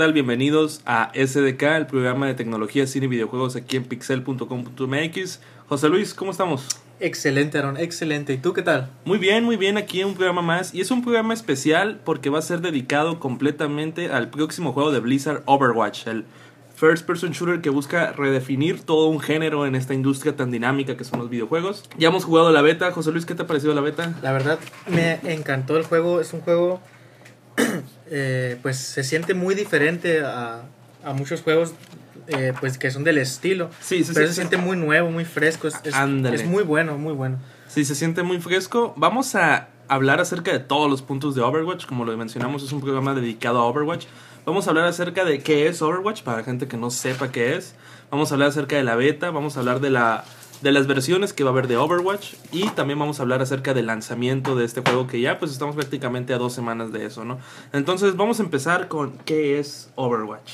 Bienvenidos a SDK, el programa de tecnología, cine y videojuegos aquí en pixel.com.mx. José Luis, ¿cómo estamos? Excelente, Aaron, excelente. ¿Y tú qué tal? Muy bien, muy bien, aquí un programa más. Y es un programa especial porque va a ser dedicado completamente al próximo juego de Blizzard, Overwatch, el first person shooter que busca redefinir todo un género en esta industria tan dinámica que son los videojuegos. Ya hemos jugado la beta. José Luis, ¿qué te ha parecido la beta? La verdad, me encantó el juego. Es un juego, eh, pues se siente muy diferente a, a muchos juegos eh, pues que son del estilo. Sí, se, pero se- se siente muy nuevo, muy fresco. Es, es, es muy bueno, muy bueno. Sí, se siente muy fresco. Vamos a hablar acerca de todos los puntos de Overwatch. Como lo mencionamos, es un programa dedicado a Overwatch. Vamos a hablar acerca de qué es Overwatch para gente que no sepa qué es. Vamos a hablar acerca de la beta. Vamos a hablar de la de las versiones que va a haber de Overwatch y también vamos a hablar acerca del lanzamiento de este juego que ya pues estamos prácticamente a dos semanas de eso, ¿no? Entonces vamos a empezar con qué es Overwatch.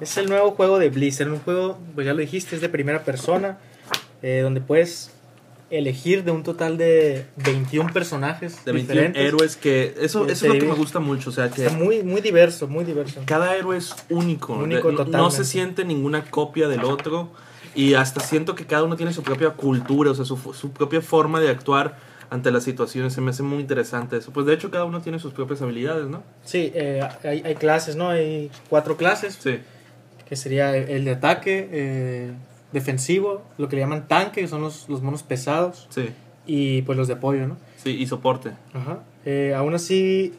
Es el nuevo juego de Blizzard. Un juego, pues ya lo dijiste, es de primera persona. Eh, donde puedes elegir de un total de 21 personajes De 21 diferentes. héroes que eso, Sí, eso es lo que me gusta mucho, o sea que Está muy, muy diverso, muy diverso. cada héroe es único. Único no- no, se siente ninguna copia del otro. Y hasta siento que cada uno tiene su propia cultura, o sea, su, su propia forma de actuar ante las situaciones. Se me hace muy interesante eso. Pues de hecho, cada uno tiene sus propias habilidades, ¿no? Sí, eh, hay, hay clases, ¿no? Hay cuatro clases, Sí. que sería el de ataque, eh, defensivo, lo que le llaman tanque, que son los, los monos pesados, Sí. y pues los de apoyo, ¿no? Sí, y soporte. Ajá. Eh, aún así,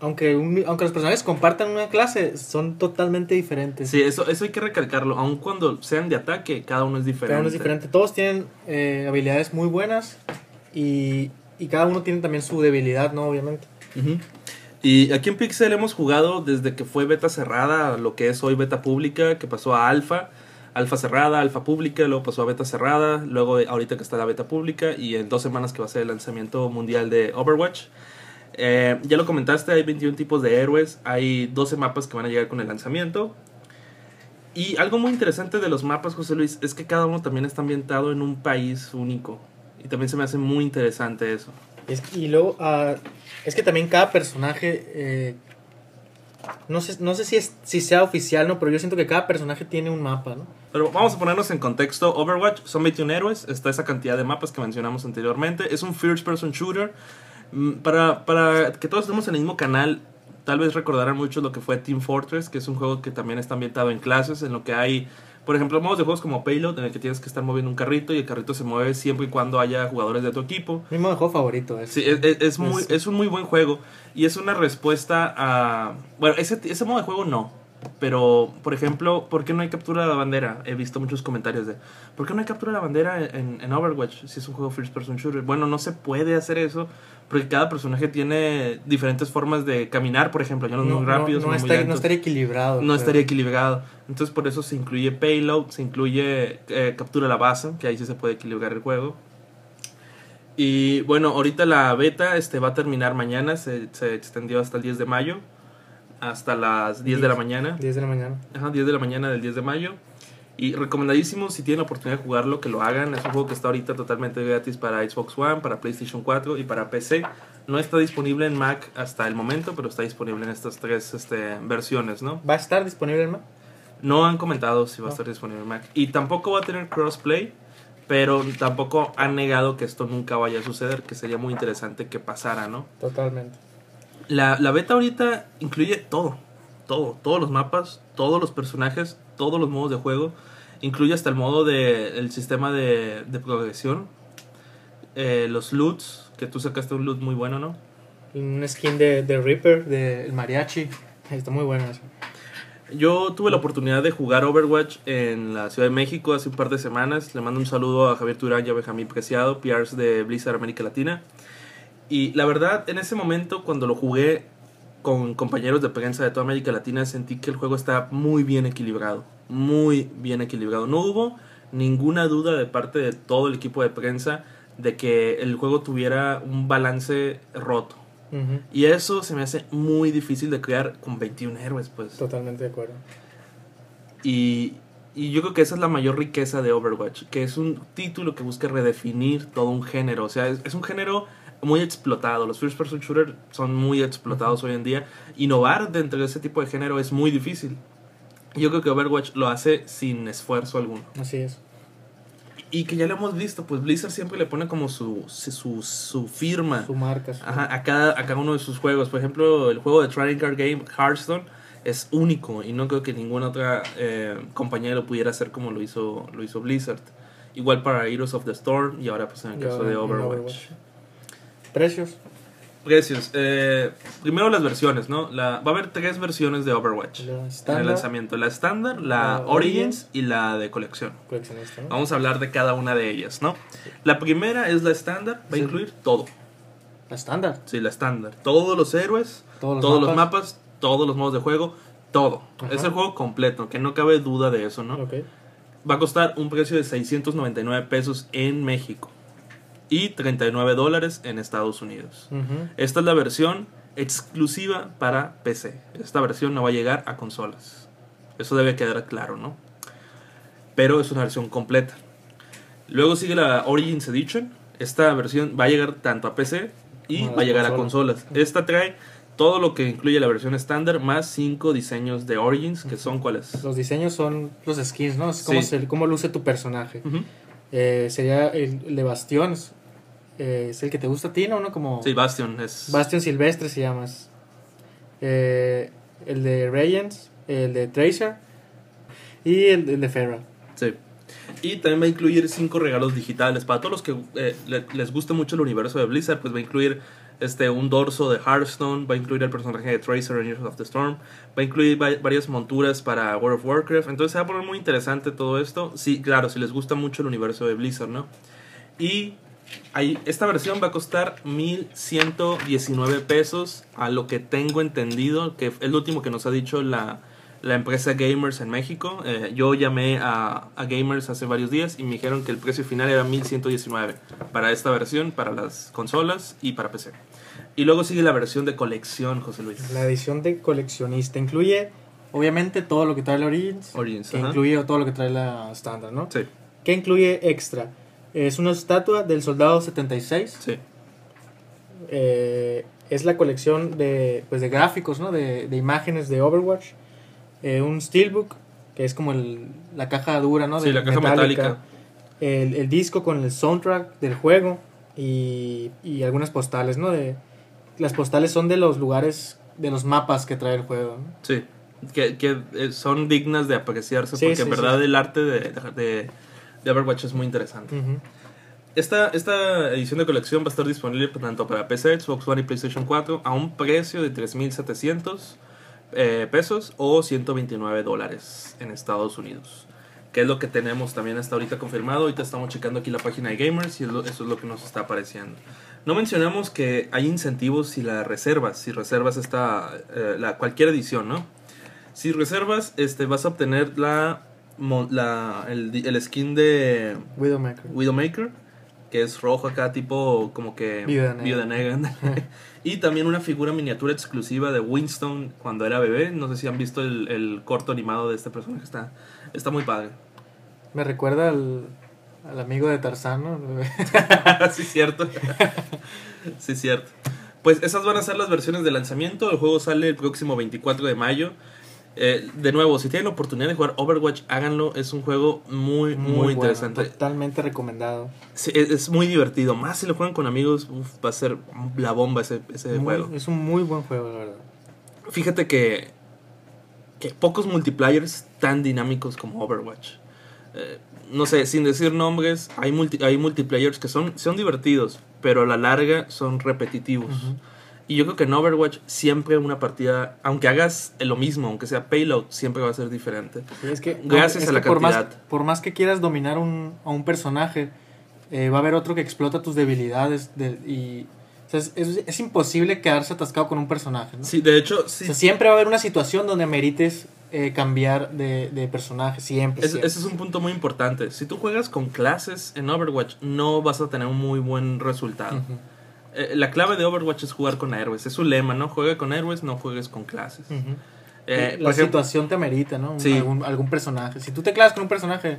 aunque, un- aunque los personajes compartan una clase, son totalmente diferentes. Sí, eso, eso hay que recalcarlo. Aun cuando sean de ataque, cada uno es diferente. Cada uno es diferente. Todos tienen eh, habilidades muy buenas y, y cada uno tiene también su debilidad, ¿no? Obviamente. Ujú. Y aquí en Pixel hemos jugado desde que fue beta cerrada, lo que es hoy beta pública, que pasó a alfa, alfa cerrada, alfa pública, luego pasó a beta cerrada, luego ahorita que está la beta pública y en dos semanas que va a ser el lanzamiento mundial de Overwatch. Eh, ya lo comentaste, hay 21 tipos de héroes, hay 12 mapas que van a llegar con el lanzamiento. Y algo muy interesante de los mapas, José Luis, es que cada uno también está ambientado en un país único. Y también se me hace muy interesante eso. Y, es- y luego, ah, es que también cada personaje, eh, no sé, no sé si, es, si sea oficial, ¿no? Pero yo siento que cada personaje tiene un mapa, ¿no? Pero vamos a ponernos en contexto. Overwatch son 21 héroes. Está esa cantidad de mapas que mencionamos anteriormente. Es un first person shooter. Mm, Para, para que todos estemos en el mismo canal, tal vez recordarán mucho lo que fue Team Fortress, que es un juego que también está ambientado en clases, en lo que hay, por ejemplo, modos de juegos como Payload, en el que tienes que estar moviendo un carrito y el carrito se mueve siempre y cuando haya jugadores de tu equipo. Mi modo de juego favorito es. Sí, es, es- es muy, Es- es un muy buen juego y es una respuesta a... Bueno, ese, ese modo de juego no, pero por ejemplo, ¿por qué no hay captura de la bandera? He visto muchos comentarios de, ¿por qué no hay captura de la bandera en, en Overwatch si es un juego first person shooter? Bueno, no se puede hacer eso porque cada personaje tiene diferentes formas de caminar, por ejemplo, hay unos no, muy no- rápidos, no muy estaría, no estaría equilibrado. No pero- estaría equilibrado. Entonces por eso se incluye payload, se incluye eh, captura la base, que ahí sí se puede equilibrar el juego. Y bueno, ahorita la beta este, va a terminar mañana, se, se extendió hasta el 10 de mayo, hasta las 10 de la mañana. 10 de la mañana. Ajá, 10 de la mañana del 10 de mayo. Y recomendadísimo si tienen la oportunidad de jugarlo, que lo hagan. Es un juego que está ahorita totalmente gratis para Xbox One, para PlayStation 4 y para PC. No está disponible en Mac hasta el momento, pero está disponible en estas tres este, versiones, ¿no? ¿Va a estar disponible en Mac? No han comentado si va a No. estar disponible en Mac. Y tampoco va a tener crossplay, pero tampoco han negado que esto nunca vaya a suceder, que sería muy interesante que pasara, ¿no? Totalmente. La, la beta ahorita incluye todo, todo, todos los mapas, todos los personajes, todos los modos de juego. Incluye hasta el modo de el sistema de, de progresión. eh, los loots, que tú sacaste un loot muy bueno, ¿no? Un skin de, de Reaper, del mariachi. Está muy bueno eso. Yo tuve la oportunidad de jugar Overwatch en la Ciudad de México hace un par de semanas. Le mando un saludo a Javier Turán y a Benjamín Preciado, PRs de Blizzard América Latina. Y la verdad, en ese momento, cuando lo jugué con compañeros de prensa de toda América Latina, sentí que el juego está muy bien equilibrado. Muy bien equilibrado. No hubo ninguna duda de parte de todo el equipo de prensa de que el juego tuviera un balance roto. Y eso se me hace muy difícil de crear con 21 héroes, pues. Totalmente de acuerdo. Y, y yo creo que esa es la mayor riqueza de Overwatch, que es un título que busca redefinir todo un género. O sea, es, es un género muy explotado. Los first person shooter son muy explotados hoy en día. Innovar dentro de ese tipo de género es muy difícil. Yo creo que Overwatch lo hace sin esfuerzo alguno. Así es. Y que ya lo hemos visto, pues Blizzard siempre le pone como su, su, su firma Su marca. su- ajá, a, cada, a cada uno de sus juegos. Por ejemplo, el juego de Trading Card Game, Hearthstone, es único y no creo que ninguna otra eh, compañía lo pudiera hacer como lo hizo, lo hizo Blizzard. Igual para Heroes of the Storm y ahora pues en el caso de Overwatch. Precios. Precios. Eh, primero las versiones, ¿no? La, va a haber tres versiones de Overwatch en el lanzamiento. La estándar, la La Origins y la de colección. Vamos a hablar de cada una de ellas, ¿no? La primera es la estándar, va a incluir todo. La estándar. Sí, la estándar. Todos los héroes, Todos los todos los mapas. todos los modos de juego, todo. Ajá. Es el juego completo, que no cabe duda de eso, ¿no? Va a costar un precio de 699 pesos en México y 39 dólares en Estados Unidos. Esta es la versión exclusiva para PC. Esta versión no va a llegar a consolas. Eso debe quedar claro, ¿no? Pero es una versión completa. Luego sigue la Origins Edition. Esta versión va a llegar tanto a PC y va a llegar a consolas. Esta trae todo lo que incluye la versión estándar más 5 diseños de Origins, que son cuáles. Los diseños son los skins, ¿no? Es como, Sí. se- cómo luce tu personaje. Eh, sería el, de Bastión. Es- eh, es el que te gusta a ti, ¿no? ¿No? Como Sí, Bastion es... Bastion Silvestre se llama. Eh, el de Radiance, el de Tracer y el, el de Ferra. Sí. Y también va a incluir cinco regalos digitales. Para todos los que eh, le- les guste mucho el universo de Blizzard, pues va a incluir este, un dorso de Hearthstone, va a incluir el personaje de Tracer en Heroes of the Storm, va a incluir va- varias monturas para World of Warcraft. Entonces se va a poner muy interesante todo esto. Sí, claro, si les gusta mucho el universo de Blizzard, ¿no? Y ahí, esta versión va a costar 1119 pesos, a lo que tengo entendido, que es lo último que nos ha dicho la, la empresa Gamers en México. Eh, yo llamé a, a Gamers hace varios días y me dijeron que el precio final era 1119 para esta versión, para las consolas y para PC. Y luego sigue la versión de colección, José Luis. La edición de coleccionista incluye, obviamente, todo lo que trae la Origins. Origins, que incluye todo lo que trae la estándar, ¿no? Sí, ¿Qué incluye extra? Es una estatua del soldado 76. sí. eh, es la colección de, pues, de gráficos, ¿no? De, de imágenes de Overwatch. Eh, un Steelbook, que es como el- la caja dura, ¿no? Sí, De la caja metálica. El, el disco con el soundtrack del juego y, y algunas postales, ¿no? De, las postales son de los lugares, de los mapas que trae el juego. ¿no? Sí, que, que eh, son dignas de apreciarse Sí, porque sí, en verdad sí. el arte de, de, de Overwatch es muy interesante. Esta, esta edición de colección va a estar disponible tanto para PC, Xbox One y PlayStation 4 a un precio de 3.700 eh, pesos o 129 dólares en Estados Unidos. Que es lo que tenemos también hasta ahorita confirmado. Ahorita estamos checando aquí la página de Gamers y eso es lo que nos está apareciendo. No mencionamos que hay incentivos si la reservas, si reservas esta, eh, la, cualquier edición, ¿no? Si reservas, este, vas a obtener la, la, el, el skin de Widowmaker. Widowmaker, que es rojo acá, tipo como que Viuda negra. Y también una figura miniatura exclusiva de Winston cuando era bebé. No sé si han visto el, el corto animado de este personaje, está, está muy padre. Me recuerda al, al amigo de Tarzán, ¿no? sí, cierto. sí, cierto. Pues esas van a ser las versiones de lanzamiento. El juego sale el próximo 24 de mayo. Eh, de nuevo, si tienen la oportunidad de jugar Overwatch, háganlo. Es un juego muy, muy, bueno, interesante. Totalmente recomendado. Sí, es, es muy divertido. Más si lo juegan con amigos, uf, va a ser la bomba ese, ese Muy- juego. es un muy buen juego, la verdad. Fíjate que, que pocos multiplayers tan dinámicos como Overwatch. Eh, no sé, sin decir nombres, hay, multi- hay multiplayers que son, son divertidos, pero a la larga son repetitivos. Y yo creo que en Overwatch siempre una partida, aunque hagas lo mismo, aunque sea payload, siempre va a ser diferente. Sí, es que, Gracias es a la que por más, cantidad. por más que quieras dominar un, a un personaje, eh, va a haber otro que explota tus debilidades de- y o sea, es, es- es imposible quedarse atascado con un personaje. ¿no? Sí, de hecho, sí, O sea, siempre va a haber una situación donde merites eh, cambiar de, de personaje, siempre. Es- siempre. ese es un punto muy importante. Si tú juegas con clases en Overwatch, no vas a tener un muy buen resultado. Eh, la clave de Overwatch es jugar con héroes. Es su lema, ¿no? Juega con héroes, no juegues con clases. Ujú. Eh, la ejemplo, situación te amerita, ¿no? Sí. Algún, algún personaje. Si tú te clavas con un personaje,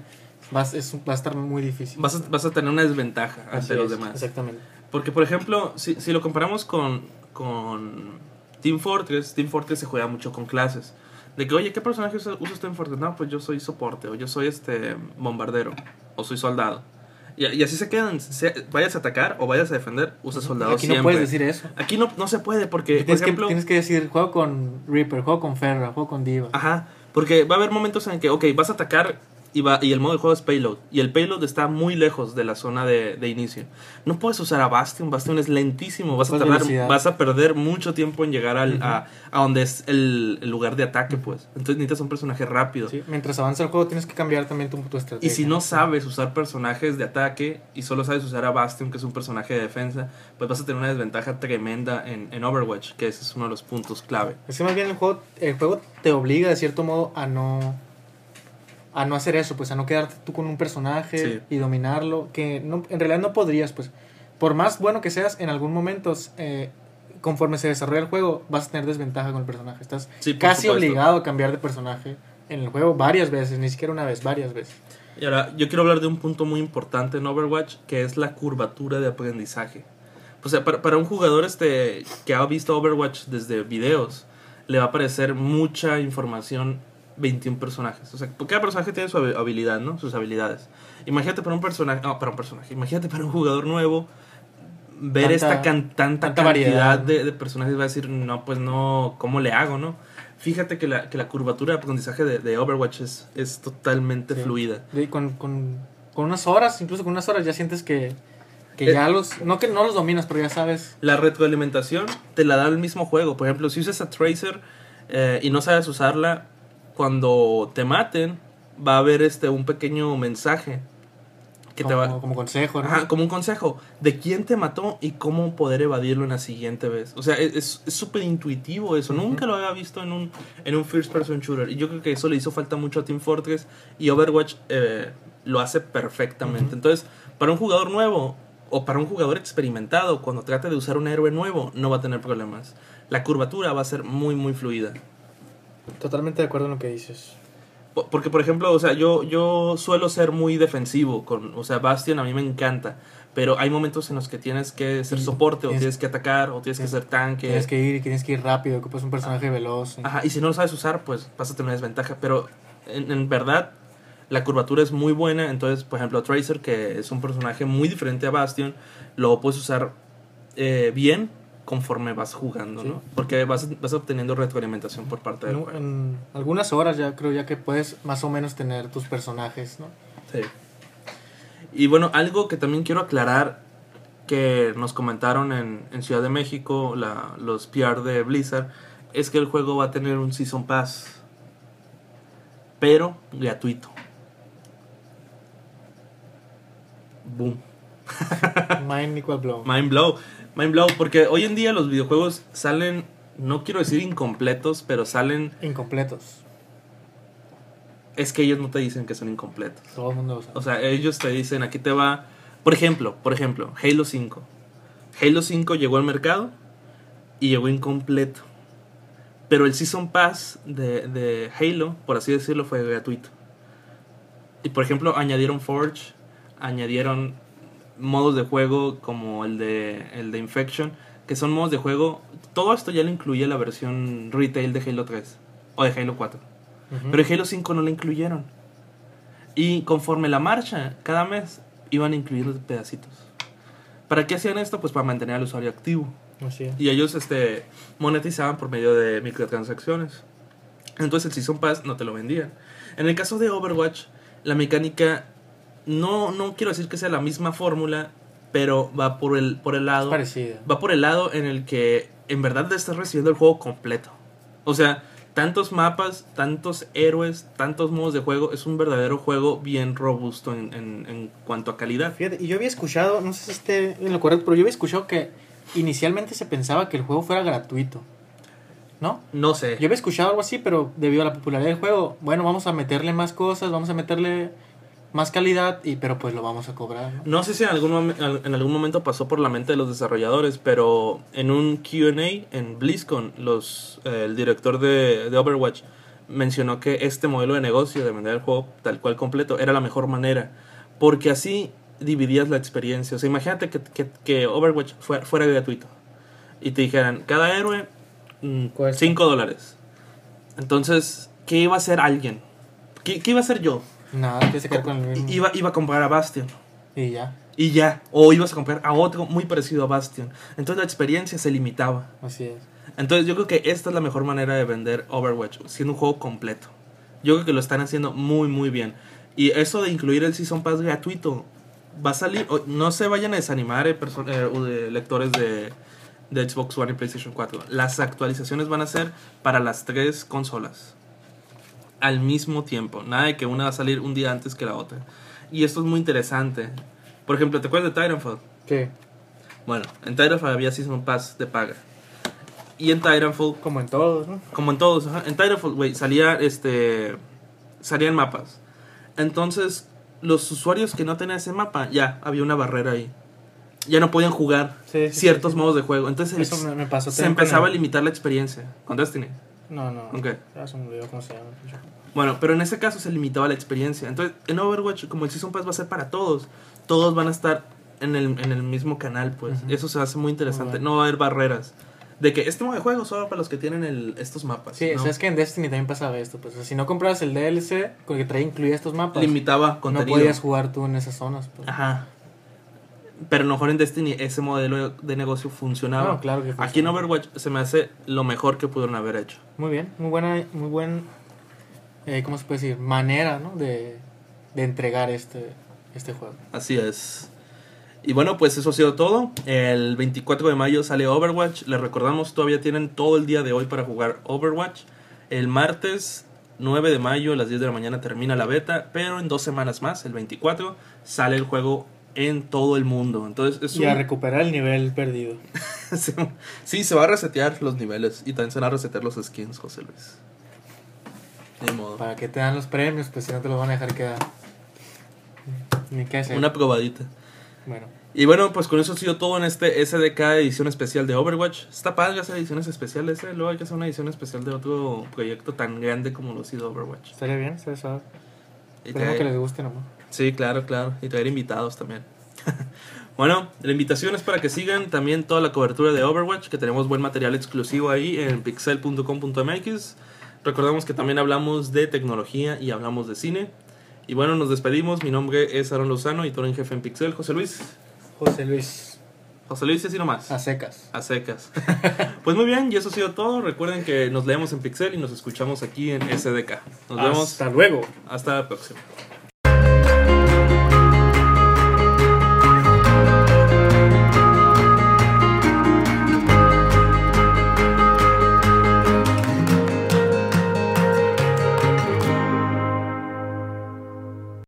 vas, es, va a estar muy difícil. vas a, vas a tener una desventaja Así ante los demás. Exactamente. Porque, por ejemplo, si, si lo comparamos con, con Team Fortress, Team Fortress se juega mucho con clases. De que, oye, ¿qué personaje usa usa en Fortress? No, pues yo soy soporte, o yo soy este bombardero, o soy soldado. Y, y así se quedan. se- vayas a atacar o vayas a defender, usa soldado Aquí siempre. no puedes decir eso. Aquí no, no se puede porque, por ejemplo... que, tienes que decir, juego con Reaper, juego con Ferra, juego con Diva. Ajá, porque va a haber momentos en que, ok, vas a atacar y, va, y el modo de juego es payload. Y el payload está muy lejos de la zona de, de inicio. No puedes usar a Bastion, Bastion es lentísimo. Vas a, tardar, velocidad. vas a perder mucho tiempo en llegar al, Ujú. a, a donde es el, el lugar de ataque, pues. Entonces necesitas un personaje rápido. Sí, Mientras avanza el juego tienes que cambiar también tu, tu estrategia. Y si no sabes usar personajes de ataque y solo sabes usar a Bastion, que es un personaje de defensa, pues vas a tener una desventaja tremenda en, en Overwatch, que ese es uno de los puntos clave. Es que más bien el juego, el juego te obliga de cierto modo a no a no hacer eso, pues a no quedarte tú con un personaje Sí. y dominarlo, que no, en realidad no podrías, pues por más bueno que seas, en algún momento, eh, conforme se desarrolla el juego, vas a tener desventaja con el personaje. Estás Sí, casi supuesto. obligado a cambiar de personaje en el juego varias veces, ni siquiera una vez, varias veces. Y ahora, yo quiero hablar de un punto muy importante en Overwatch, que es la curvatura de aprendizaje. O sea, para, para un jugador este que ha visto Overwatch desde videos, le va a aparecer mucha información 21 personajes. O sea, cada personaje tiene su habi- habilidad, ¿no? Sus habilidades. Imagínate para un personaje, no, para un personaje, imagínate para un jugador nuevo ver Tanta- esta can- tanta, tanta cantidad de, de personajes va a decir, no, pues no, ¿cómo le hago, no? Fíjate que la, que la curvatura de aprendizaje de, de Overwatch es, es totalmente Sí. fluida. Y con, con, con unas horas, incluso con unas horas ya sientes que, que Eh. ya los, no que no los dominas, pero ya sabes. La retroalimentación te la da el mismo juego. Por ejemplo, si usas a Tracer eh, y no sabes usarla, cuando te maten, va a haber este un pequeño mensaje que te como, va como consejo, ¿no? Ajá, como un consejo de quién te mató y cómo poder evadirlo en la siguiente vez. O sea, es es súper intuitivo eso. Nunca lo había visto en un, en un first person shooter. Y yo creo que eso le hizo falta mucho a Team Fortress y Overwatch eh, lo hace perfectamente. Entonces, para un jugador nuevo o para un jugador experimentado, cuando trate de usar un héroe nuevo, no va a tener problemas. La curvatura va a ser muy, muy fluida. Totalmente de acuerdo en lo que dices. Po- Porque, por ejemplo, o sea, yo, yo suelo ser muy defensivo con, o sea, Bastion a mí me encanta, pero hay momentos en los que tienes que ser soporte o tienes- que atacar o tienes que ser tanque. Tienes que ir y tienes que ir rápido, ocupas un personaje veloz. Ajá, y si no lo sabes usar, pues vas a tener una desventaja, pero en, en verdad la curvatura es muy buena, entonces, por ejemplo, Tracer, que es un personaje muy diferente a Bastion, lo puedes usar eh, bien conforme vas jugando, Sí. ¿no? Porque vas, vas obteniendo retroalimentación por parte del En, juego. en algunas horas ya creo ya que puedes más o menos tener tus personajes, ¿no? Sí. Y bueno, algo que también quiero aclarar que nos comentaron en, en Ciudad de México, la, los PR de Blizzard, es que el juego va a tener un Season Pass, pero gratuito. Boom. Mind equal blow. Mind blow. Mind blow, porque hoy en día los videojuegos salen, no quiero decir incompletos, pero salen, Incompletos. es que ellos no te dicen que son incompletos. Todo el mundo lo sabe. O sea, ellos te dicen, aquí te va, por ejemplo, por ejemplo, Halo 5. Halo 5 llegó al mercado y llegó incompleto. Pero el Season Pass de, de Halo, por así decirlo, fue gratuito. Y por ejemplo, añadieron Forge, añadieron modos de juego como el de, el de Infection, que son modos de juego. Todo esto ya lo incluía la versión retail de Halo 3 o de Halo 4. Ujú. Pero en Halo 5 no lo incluyeron. Y conforme la marcha, cada mes iban a incluir los pedacitos. ¿Para qué hacían esto? Pues para mantener al usuario activo. Así es. Y ellos este, monetizaban por medio de microtransacciones. Entonces el Season Pass no te lo vendían. En el caso de Overwatch, la mecánica no, no quiero decir que sea la misma fórmula, pero va por el, por el Es lado parecida. va por el lado en el que en verdad estás recibiendo el juego completo. O sea, tantos mapas, tantos héroes, tantos modos de juego, es un verdadero juego bien robusto en, en- en cuanto a calidad. Fíjate, y yo había escuchado, no sé si esté en lo correcto, pero yo había escuchado que inicialmente se pensaba que el juego fuera gratuito. ¿No? No sé. Yo había escuchado algo así, pero debido a la popularidad del juego, bueno, vamos a meterle más cosas, vamos a meterle más calidad, y pero pues lo vamos a cobrar. ¿no? No sé si en algún, en algún momento pasó por la mente de los desarrolladores, pero en un QA en BlizzCon, los, eh, el director de, de Overwatch mencionó que este modelo de negocio de vender el juego tal cual completo era la mejor manera, porque así dividías la experiencia. O sea, imagínate que, que, que Overwatch fuera, fuera gratuito y te dijeran, cada héroe, Cuesta. 5 dólares. Entonces, ¿qué iba a hacer alguien? ¿Qué, qué iba a hacer yo? Nada, tienes que quedar con el mismo. Iba, iba a comprar a Bastion. Y ya, Y ya. O ibas a comprar a otro muy parecido a Bastion. Entonces la experiencia se limitaba. así es. Entonces yo creo que esta es la mejor manera de vender Overwatch, siendo un juego completo. Yo creo que lo están haciendo muy muy bien. Y eso de incluir el Season Pass gratuito va a salir, no se vayan a desanimar eh, eh, de lectores de, de Xbox One y PlayStation 4. Las actualizaciones van a ser para las tres consolas. Al mismo tiempo. Nada de que una va a salir un día antes que la otra. Y esto es muy interesante. Por ejemplo, ¿te acuerdas de Titanfall? ¿Qué? Bueno, en Titanfall había Season Pass de paga. Y en Titanfall Como en todos, ¿no? como en todos, ajá. en Titanfall, güey, salía este salían mapas. Entonces, los usuarios que no tenían ese mapa, ya había una barrera ahí. Ya no podían jugar Sí, sí, ciertos sí, sí. modos de juego. Entonces, Eso me, me pasó se empezaba a limitar la experiencia con Destiny. No, no. Ok. Ya se me olvidó cómo se llama. el pinche juego. Bueno, pero en ese caso se limitaba la experiencia. Entonces, en Overwatch, como el Season Pass va a ser para todos, todos van a estar en el, en el mismo canal, pues. Eso se hace muy interesante. No va a haber barreras. De que este modo de juego solo para los que tienen el, estos mapas. Sí, ¿no? o sea, es que en Destiny también pasaba esto. Pues, o sea, si no comprabas el DLC con que traía incluía estos mapas, limitaba no contenido. podías jugar tú en esas zonas. Pues. Ajá. Pero a lo mejor en Destiny ese modelo de negocio funcionaba. No, claro que Aquí en funciona. Overwatch se me hace lo mejor que pudieron haber hecho. Muy bien, muy buena, muy buen, eh, ¿cómo se puede decir? Manera, ¿no? De, de entregar este, este juego. Así es. Y bueno, pues eso ha sido todo. El 24 de mayo sale Overwatch. Les recordamos, todavía tienen todo el día de hoy para jugar Overwatch. El martes 9 de mayo a las 10 de la mañana termina la beta, pero en dos semanas más, el 24, sale el juego en todo el mundo. Entonces es Y a recuperar el nivel perdido. Sí, se va a resetear los niveles y también se van a resetear los skins, José Luis. Ni modo. Para que te dan los premios, pues si no te los van a dejar quedar. Ni qué hacer. Una probadita. Bueno, Y bueno, pues con eso ha sido todo en este SDK edición especial de Overwatch. Está padre hacer ediciones especiales, ¿eh? Luego hay que hacer una edición especial de otro proyecto tan grande como lo ha sido Overwatch. estaría bien. Y Esperemos traer- que les guste nomás. Sí, claro, claro. Y traer invitados también. bueno, la invitación es para que sigan también toda la cobertura de Overwatch, que tenemos buen material exclusivo ahí en pixel.com.mx. Recordamos que también hablamos de tecnología y hablamos de cine. Y bueno, nos despedimos. Mi nombre es Aaron Lozano, editor en jefe en Pixel. José Luis. José Luis, José Luis, y así nomás. a secas. A secas. pues muy bien, y eso ha sido todo. Recuerden que nos leemos en Pixel y nos escuchamos aquí en SDK. Nos vemos. Hasta luego. Hasta la próxima.